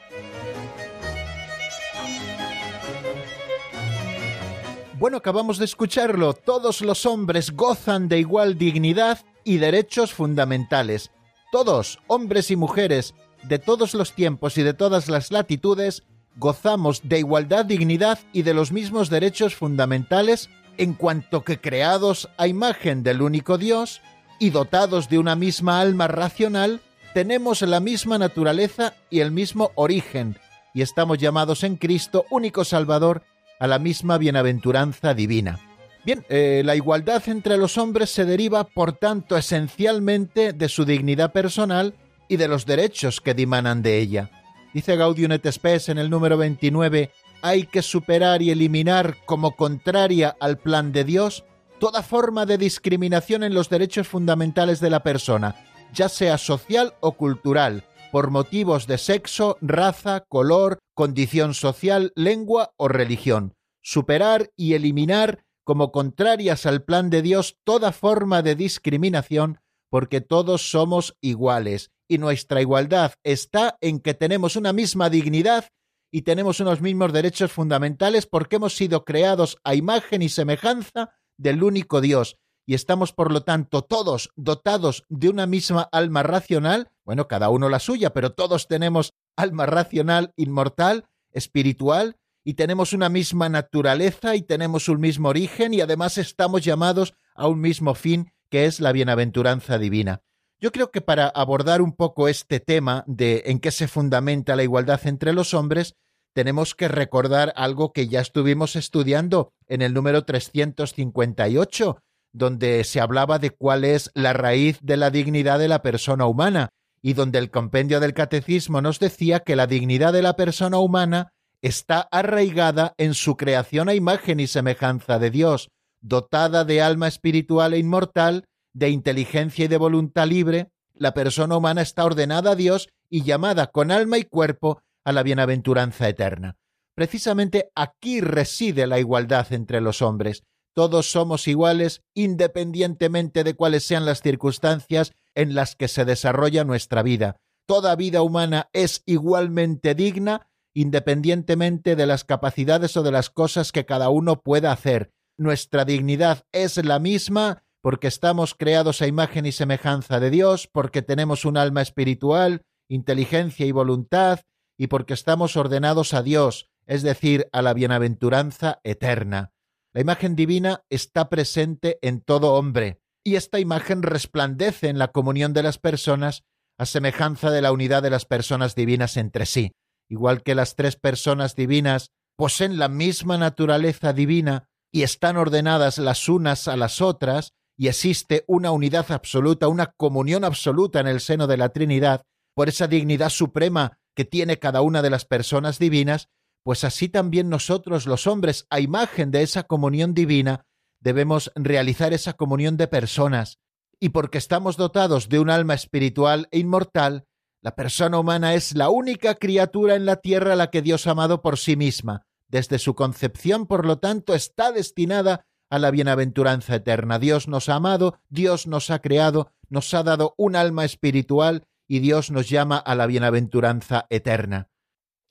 Bueno, acabamos de escucharlo. Todos los hombres gozan de igual dignidad y derechos fundamentales. Todos, hombres y mujeres, de todos los tiempos y de todas las latitudes, gozamos de igualdad, dignidad y de los mismos derechos fundamentales en cuanto que creados a imagen del único Dios y dotados de una misma alma racional, tenemos la misma naturaleza y el mismo origen, y estamos llamados en Cristo, único Salvador, a la misma bienaventuranza divina. Bien, eh, la igualdad entre los hombres se deriva, por tanto, esencialmente de su dignidad personal y de los derechos que dimanan de ella. Dice Gaudium et Spes en el número 29, hay que superar y eliminar como contraria al plan de Dios toda forma de discriminación en los derechos fundamentales de la persona, ya sea social o cultural, por motivos de sexo, raza, color, condición social, lengua o religión. Superar y eliminar como contrarias al plan de Dios toda forma de discriminación, porque todos somos iguales, y nuestra igualdad está en que tenemos una misma dignidad y tenemos unos mismos derechos fundamentales porque hemos sido creados a imagen y semejanza del único Dios, y estamos por lo tanto todos dotados de una misma alma racional, bueno, cada uno la suya, pero todos tenemos alma racional, inmortal, espiritual, y tenemos una misma naturaleza y tenemos un mismo origen y además estamos llamados a un mismo fin que es la bienaventuranza divina. Yo creo que para abordar un poco este tema de en qué se fundamenta la igualdad entre los hombres, tenemos que recordar algo que ya estuvimos estudiando en el número 358, donde se hablaba de cuál es la raíz de la dignidad de la persona humana, y donde el compendio del catecismo nos decía que la dignidad de la persona humana está arraigada en su creación a imagen y semejanza de Dios, dotada de alma espiritual e inmortal, de inteligencia y de voluntad libre, la persona humana está ordenada a Dios y llamada con alma y cuerpo a la bienaventuranza eterna. Precisamente aquí reside la igualdad entre los hombres. Todos somos iguales independientemente de cuáles sean las circunstancias en las que se desarrolla nuestra vida. Toda vida humana es igualmente digna independientemente de las capacidades o de las cosas que cada uno pueda hacer. Nuestra dignidad es la misma porque estamos creados a imagen y semejanza de Dios, porque tenemos un alma espiritual, inteligencia y voluntad, y porque estamos ordenados a Dios, es decir, a la bienaventuranza eterna. La imagen divina está presente en todo hombre, y esta imagen resplandece en la comunión de las personas a semejanza de la unidad de las personas divinas entre sí. Igual que las tres personas divinas poseen la misma naturaleza divina y están ordenadas las unas a las otras, y existe una unidad absoluta, una comunión absoluta en el seno de la Trinidad, por esa dignidad suprema que tiene cada una de las personas divinas, pues así también nosotros los hombres, a imagen de esa comunión divina, debemos realizar esa comunión de personas, y porque estamos dotados de un alma espiritual e inmortal, la persona humana es la única criatura en la tierra a la que Dios ha amado por sí misma. Desde su concepción, por lo tanto, está destinada a la bienaventuranza eterna. Dios nos ha amado, Dios nos ha creado, nos ha dado un alma espiritual y Dios nos llama a la bienaventuranza eterna.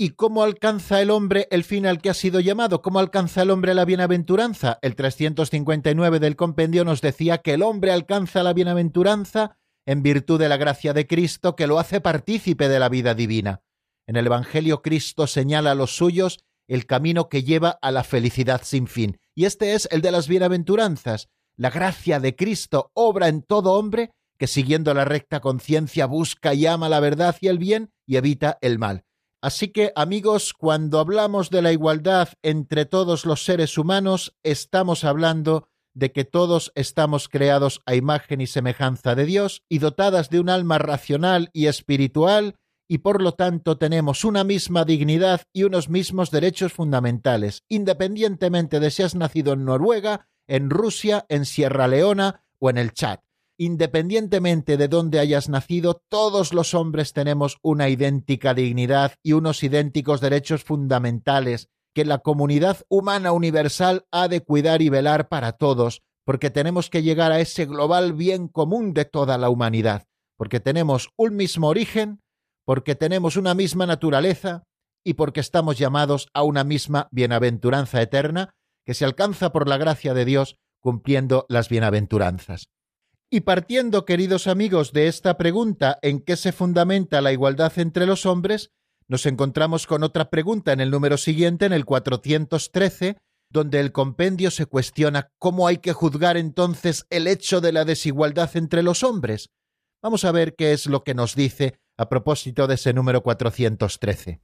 ¿Y cómo alcanza el hombre el fin al que ha sido llamado? ¿Cómo alcanza el hombre la bienaventuranza? El 359 del compendio nos decía que el hombre alcanza la bienaventuranza en virtud de la gracia de Cristo que lo hace partícipe de la vida divina. En el Evangelio Cristo señala a los suyos el camino que lleva a la felicidad sin fin, y este es el de las bienaventuranzas. La gracia de Cristo obra en todo hombre que siguiendo la recta conciencia busca y ama la verdad y el bien y evita el mal. Así que, amigos, cuando hablamos de la igualdad entre todos los seres humanos, estamos hablando de que todos estamos creados a imagen y semejanza de Dios y dotadas de un alma racional y espiritual, y por lo tanto tenemos una misma dignidad y unos mismos derechos fundamentales, independientemente de si has nacido en Noruega, en Rusia, en Sierra Leona o en el Chad. Independientemente de dónde hayas nacido, todos los hombres tenemos una idéntica dignidad y unos idénticos derechos fundamentales que la comunidad humana universal ha de cuidar y velar para todos, porque tenemos que llegar a ese global bien común de toda la humanidad, porque tenemos un mismo origen, porque tenemos una misma naturaleza y porque estamos llamados a una misma bienaventuranza eterna que se alcanza por la gracia de Dios cumpliendo las bienaventuranzas. Y partiendo, queridos amigos, de esta pregunta en qué se fundamenta la igualdad entre los hombres, nos encontramos con otra pregunta en el número siguiente, en el 413, donde el compendio se cuestiona cómo hay que juzgar entonces el hecho de la desigualdad entre los hombres. Vamos a ver qué es lo que nos dice a propósito de ese número 413.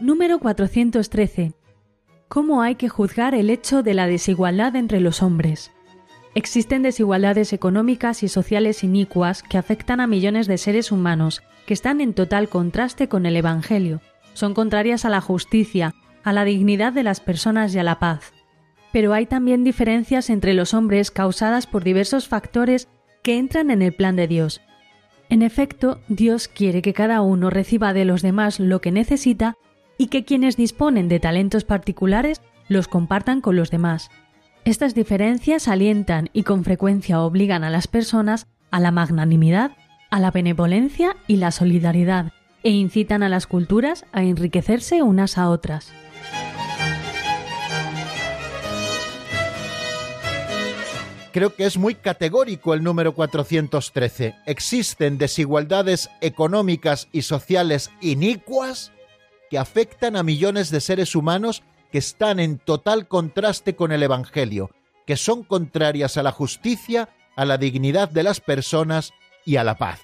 Número 413. ¿Cómo hay que juzgar el hecho de la desigualdad entre los hombres? Existen desigualdades económicas y sociales inicuas que afectan a millones de seres humanos que están en total contraste con el Evangelio. Son contrarias a la justicia, a la dignidad de las personas y a la paz. Pero hay también diferencias entre los hombres causadas por diversos factores que entran en el plan de Dios. En efecto, Dios quiere que cada uno reciba de los demás lo que necesita y que quienes disponen de talentos particulares los compartan con los demás. Estas diferencias alientan y con frecuencia obligan a las personas a la magnanimidad, a la benevolencia y la solidaridad, e incitan a las culturas a enriquecerse unas a otras. Creo que es muy categórico el número 413. Existen desigualdades económicas y sociales inicuas que afectan a millones de seres humanos que están en total contraste con el Evangelio, que son contrarias a la justicia, a la dignidad de las personas y a la paz.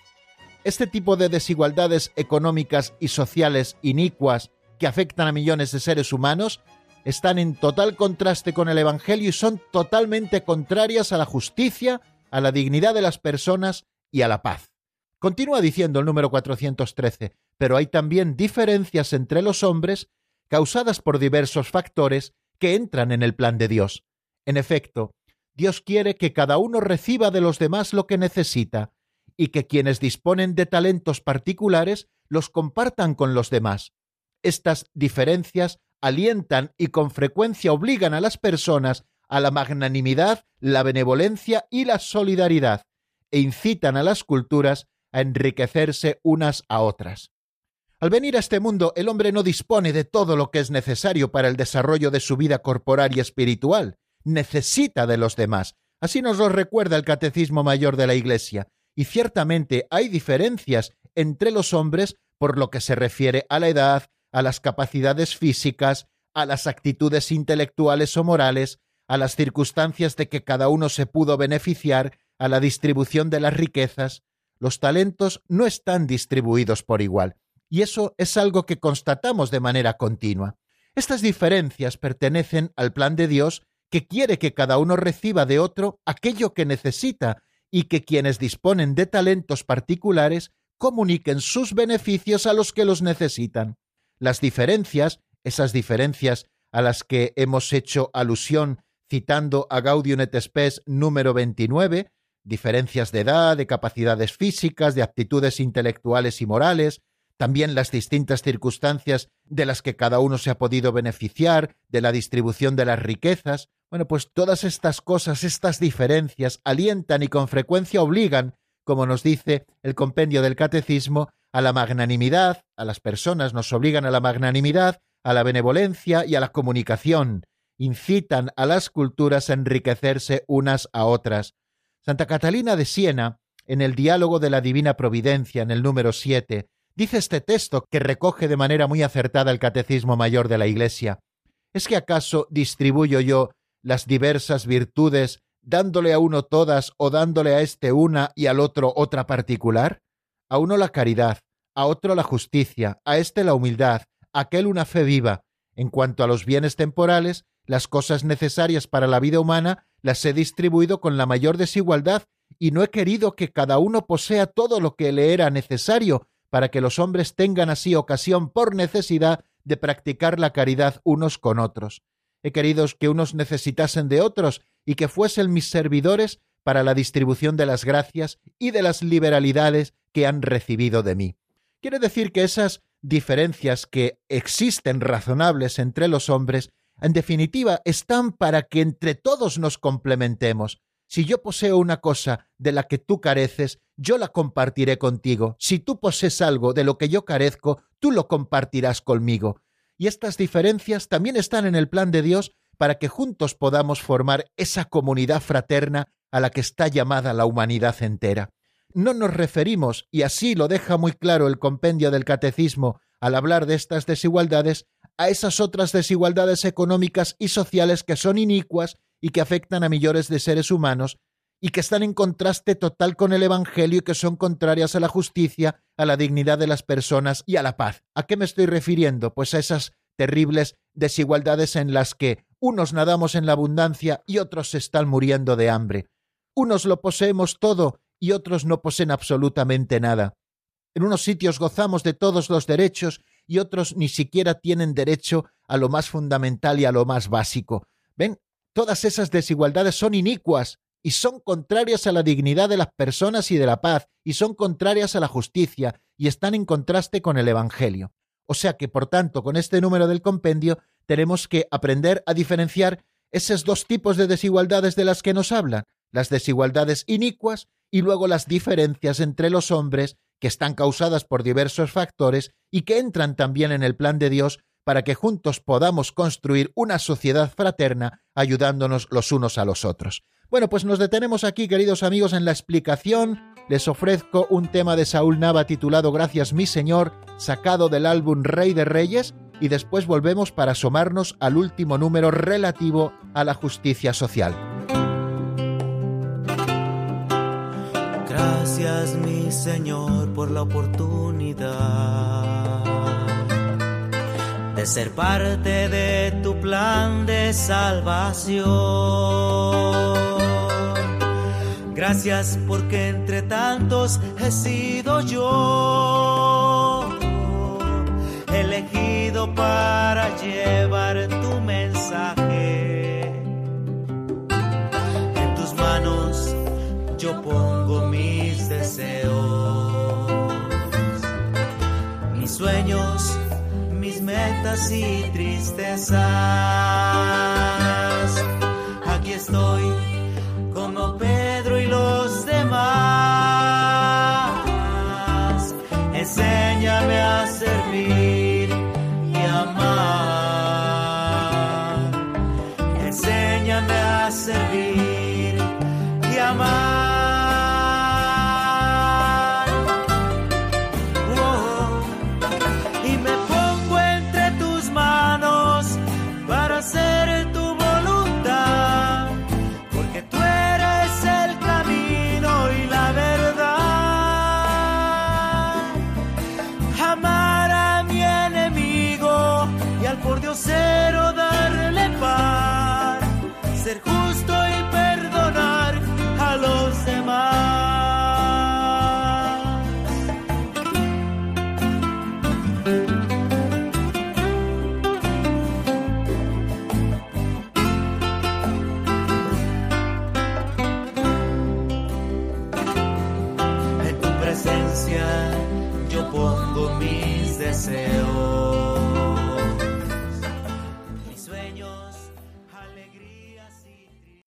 Este tipo de desigualdades económicas y sociales inicuas que afectan a millones de seres humanos están en total contraste con el Evangelio y son totalmente contrarias a la justicia, a la dignidad de las personas y a la paz. Continúa diciendo el número 413, pero hay también diferencias entre los hombres causadas por diversos factores que entran en el plan de Dios. En efecto, Dios quiere que cada uno reciba de los demás lo que necesita y que quienes disponen de talentos particulares los compartan con los demás. Estas diferencias alientan y con frecuencia obligan a las personas a la magnanimidad, la benevolencia y la solidaridad, e incitan a las culturas a enriquecerse unas a otras. Al venir a este mundo, el hombre no dispone de todo lo que es necesario para el desarrollo de su vida corporal y espiritual. Necesita de los demás. Así nos lo recuerda el Catecismo Mayor de la Iglesia. Y ciertamente hay diferencias entre los hombres por lo que se refiere a la edad, a las capacidades físicas, a las actitudes intelectuales o morales, a las circunstancias de que cada uno se pudo beneficiar, a la distribución de las riquezas. Los talentos no están distribuidos por igual y eso es algo que constatamos de manera continua. Estas diferencias pertenecen al plan de Dios que quiere que cada uno reciba de otro aquello que necesita y que quienes disponen de talentos particulares comuniquen sus beneficios a los que los necesitan. Las diferencias, esas diferencias a las que hemos hecho alusión citando a Gaudium et Spes número 29, diferencias de edad, de capacidades físicas, de aptitudes intelectuales y morales, también las distintas circunstancias de las que cada uno se ha podido beneficiar, de la distribución de las riquezas. Bueno, pues todas estas cosas, estas diferencias, alientan y con frecuencia obligan, como nos dice el compendio del catecismo, a la magnanimidad, a las personas nos obligan a la magnanimidad, a la benevolencia y a la comunicación, incitan a las culturas a enriquecerse unas a otras. Santa Catalina de Siena, en el diálogo de la Divina Providencia, en el número 7, Dice este texto, que recoge de manera muy acertada el Catecismo Mayor de la Iglesia, ¿es que acaso distribuyo yo las diversas virtudes dándole a uno todas o dándole a éste una y al otro otra particular? A uno la caridad, a otro la justicia, a éste la humildad, a aquel una fe viva. En cuanto a los bienes temporales, las cosas necesarias para la vida humana las he distribuido con la mayor desigualdad y no he querido que cada uno posea todo lo que le era necesario, para que los hombres tengan así ocasión por necesidad de practicar la caridad unos con otros. He querido que unos necesitasen de otros y que fuesen mis servidores para la distribución de las gracias y de las liberalidades que han recibido de mí. Quiere decir que esas diferencias que existen razonables entre los hombres, en definitiva, están para que entre todos nos complementemos. Si yo poseo una cosa de la que tú careces, yo la compartiré contigo. Si tú posees algo de lo que yo carezco, tú lo compartirás conmigo. Y estas diferencias también están en el plan de Dios para que juntos podamos formar esa comunidad fraterna a la que está llamada la humanidad entera. No nos referimos, y así lo deja muy claro el compendio del Catecismo al hablar de estas desigualdades, a esas otras desigualdades económicas y sociales que son inicuas y que afectan a millones de seres humanos y que están en contraste total con el Evangelio y que son contrarias a la justicia, a la dignidad de las personas y a la paz. ¿A qué me estoy refiriendo? Pues a esas terribles desigualdades en las que unos nadamos en la abundancia y otros se están muriendo de hambre. Unos lo poseemos todo y otros no poseen absolutamente nada. En unos sitios gozamos de todos los derechos y otros ni siquiera tienen derecho a lo más fundamental y a lo más básico. ¿Ven? Todas esas desigualdades son inicuas y son contrarias a la dignidad de las personas y de la paz, y son contrarias a la justicia, y están en contraste con el Evangelio. O sea que, por tanto, con este número del compendio tenemos que aprender a diferenciar esos dos tipos de desigualdades de las que nos hablan, las desigualdades inicuas y luego las diferencias entre los hombres que están causadas por diversos factores y que entran también en el plan de Dios para que juntos podamos construir una sociedad fraterna ayudándonos los unos a los otros. Bueno, pues nos detenemos aquí, queridos amigos, en la explicación. Les ofrezco un tema de Saúl Nava titulado Gracias mi Señor, sacado del álbum Rey de Reyes, y después volvemos para asomarnos al último número relativo a la justicia social. Gracias mi Señor por la oportunidad de ser parte de tu plan de salvación. Gracias porque entre tantos he sido yo elegido para llevar sueños, mis metas y tristezas. Aquí estoy como Pedro y los demás. Enséñame a servir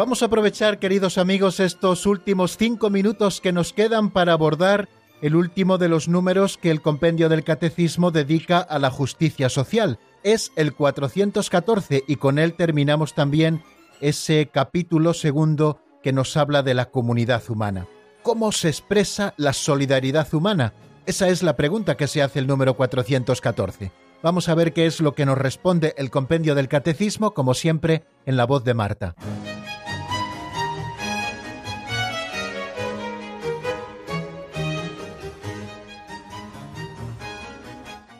Vamos a aprovechar, queridos amigos, estos últimos cinco minutos que nos quedan para abordar el último de los números que el compendio del Catecismo dedica a la justicia social. Es el 414 y con él terminamos también ese capítulo segundo que nos habla de la comunidad humana. ¿Cómo se expresa la solidaridad humana? Esa es la pregunta que se hace el número 414. Vamos a ver qué es lo que nos responde el compendio del catecismo, como siempre, en la voz de Marta.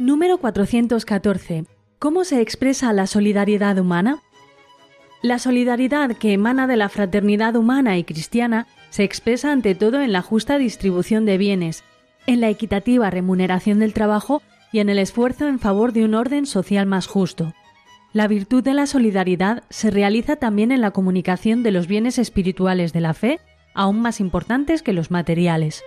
Número 414. ¿Cómo se expresa la solidaridad humana? La solidaridad que emana de la fraternidad humana y cristiana se expresa ante todo en la justa distribución de bienes, en la equitativa remuneración del trabajo y en el esfuerzo en favor de un orden social más justo. La virtud de la solidaridad se realiza también en la comunicación de los bienes espirituales de la fe, aún más importantes que los materiales.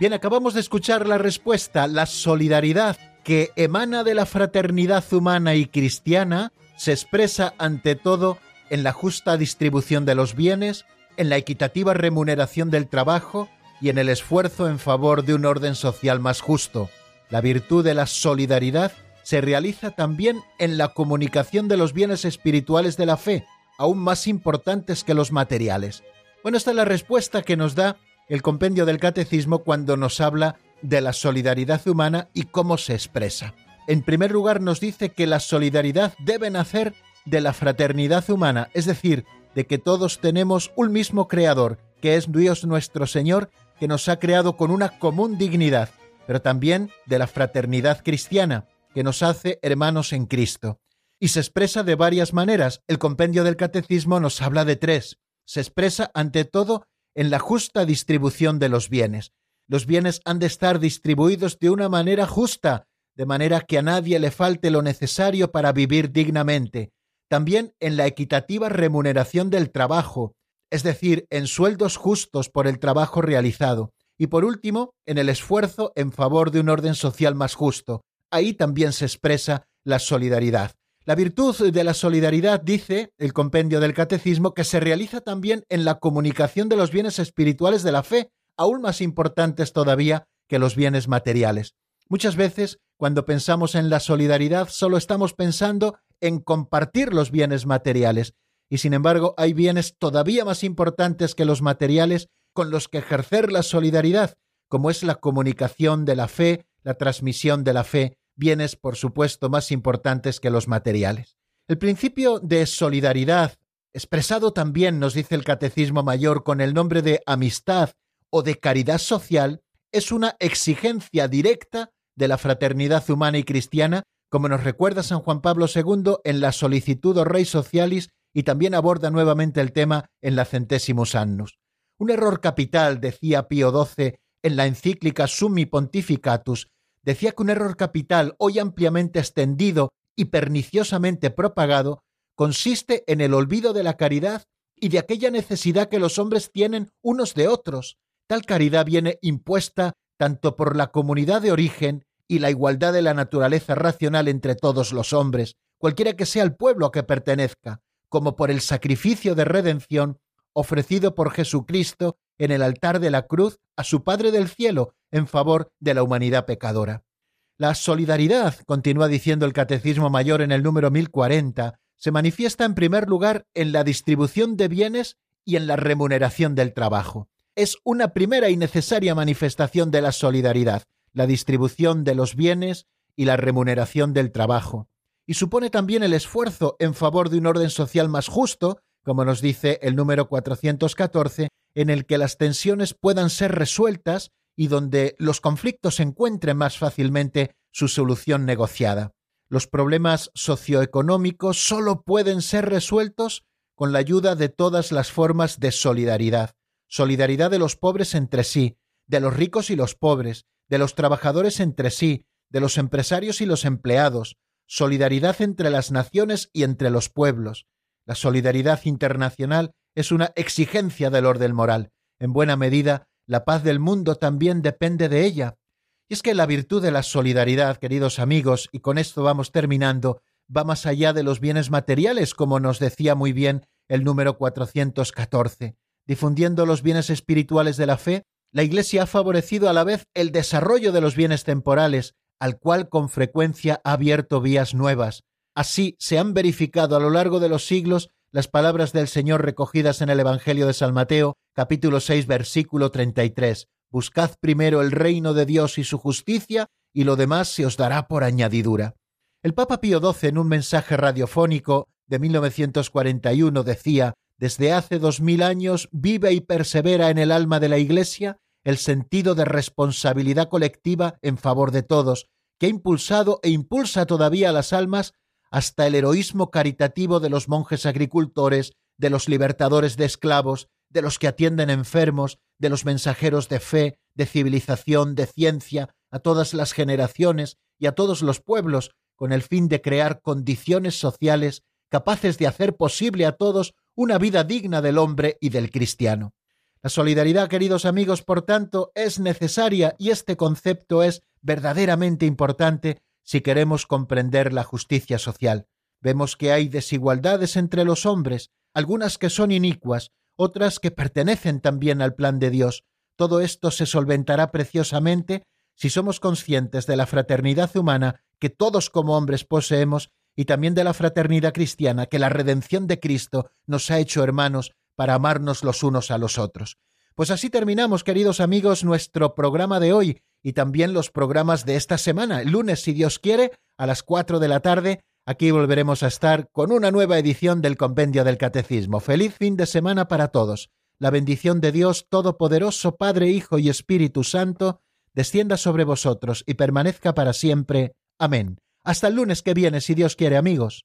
Bien, acabamos de escuchar la respuesta. La solidaridad que emana de la fraternidad humana y cristiana se expresa ante todo en la justa distribución de los bienes, en la equitativa remuneración del trabajo y en el esfuerzo en favor de un orden social más justo. La virtud de la solidaridad se realiza también en la comunicación de los bienes espirituales de la fe, aún más importantes que los materiales. Bueno, esta es la respuesta que nos da el compendio del catecismo cuando nos habla de la solidaridad humana y cómo se expresa. En primer lugar nos dice que la solidaridad debe nacer de la fraternidad humana, es decir, de que todos tenemos un mismo Creador, que es Dios nuestro Señor, que nos ha creado con una común dignidad, pero también de la fraternidad cristiana, que nos hace hermanos en Cristo. Y se expresa de varias maneras. El compendio del catecismo nos habla de tres. Se expresa ante todo en la justa distribución de los bienes. Los bienes han de estar distribuidos de una manera justa, de manera que a nadie le falte lo necesario para vivir dignamente. También en la equitativa remuneración del trabajo, es decir, en sueldos justos por el trabajo realizado. Y por último, en el esfuerzo en favor de un orden social más justo. Ahí también se expresa la solidaridad. La virtud de la solidaridad, dice el compendio del catecismo, que se realiza también en la comunicación de los bienes espirituales de la fe, aún más importantes todavía que los bienes materiales. Muchas veces, cuando pensamos en la solidaridad, solo estamos pensando en compartir los bienes materiales, y sin embargo hay bienes todavía más importantes que los materiales con los que ejercer la solidaridad, como es la comunicación de la fe, la transmisión de la fe, bienes, por supuesto, más importantes que los materiales. El principio de solidaridad, expresado también, nos dice el Catecismo Mayor, con el nombre de amistad o de caridad social, es una exigencia directa de la fraternidad humana y cristiana, como nos recuerda San Juan Pablo II en la Solicitud Rei Socialis y también aborda nuevamente el tema en la Centésimus Annus. Un error capital, decía Pío XII en la encíclica Summi Pontificatus, decía que un error capital hoy ampliamente extendido y perniciosamente propagado consiste en el olvido de la caridad y de aquella necesidad que los hombres tienen unos de otros. Tal caridad viene impuesta tanto por la comunidad de origen y la igualdad de la naturaleza racional entre todos los hombres, cualquiera que sea el pueblo a que pertenezca, como por el sacrificio de redención ofrecido por Jesucristo en el altar de la cruz a su Padre del cielo en favor de la humanidad pecadora. La solidaridad, continúa diciendo el Catecismo Mayor en el número 1040, se manifiesta en primer lugar en la distribución de bienes y en la remuneración del trabajo. Es una primera y necesaria manifestación de la solidaridad, la distribución de los bienes y la remuneración del trabajo. Y supone también el esfuerzo en favor de un orden social más justo, como nos dice el número 414, en el que las tensiones puedan ser resueltas y donde los conflictos encuentren más fácilmente su solución negociada. Los problemas socioeconómicos solo pueden ser resueltos con la ayuda de todas las formas de solidaridad. Solidaridad de los pobres entre sí, de los ricos y los pobres, de los trabajadores entre sí, de los empresarios y los empleados, solidaridad entre las naciones y entre los pueblos. La solidaridad internacional es una exigencia del orden moral. En buena medida, la paz del mundo también depende de ella. Y es que la virtud de la solidaridad, queridos amigos, y con esto vamos terminando, va más allá de los bienes materiales, como nos decía muy bien el número 414. Difundiendo los bienes espirituales de la fe, la Iglesia ha favorecido a la vez el desarrollo de los bienes temporales, al cual con frecuencia ha abierto vías nuevas. Así se han verificado a lo largo de los siglos las palabras del Señor recogidas en el Evangelio de San Mateo, capítulo 6, versículo 33. Buscad primero el reino de Dios y su justicia, y lo demás se os dará por añadidura. El Papa Pío XII, en un mensaje radiofónico de 1941, decía Desde hace dos mil años vive y persevera en el alma de la Iglesia el sentido de responsabilidad colectiva en favor de todos, que ha impulsado e impulsa todavía a las almas hasta el heroísmo caritativo de los monjes agricultores, de los libertadores de esclavos, de los que atienden enfermos, de los mensajeros de fe, de civilización, de ciencia, a todas las generaciones y a todos los pueblos, con el fin de crear condiciones sociales capaces de hacer posible a todos una vida digna del hombre y del cristiano. La solidaridad, queridos amigos, por tanto, es necesaria y este concepto es verdaderamente importante si queremos comprender la justicia social. Vemos que hay desigualdades entre los hombres, algunas que son inicuas, otras que pertenecen también al plan de Dios. Todo esto se solventará preciosamente si somos conscientes de la fraternidad humana que todos como hombres poseemos y también de la fraternidad cristiana que la redención de Cristo nos ha hecho hermanos para amarnos los unos a los otros. Pues así terminamos, queridos amigos, nuestro programa de hoy y también los programas de esta semana. El lunes, si Dios quiere, a las cuatro de la tarde, aquí volveremos a estar con una nueva edición del Compendio del Catecismo. Feliz fin de semana para todos. La bendición de Dios Todopoderoso, Padre, Hijo y Espíritu Santo, descienda sobre vosotros y permanezca para siempre. Amén. Hasta el lunes que viene, si Dios quiere, amigos.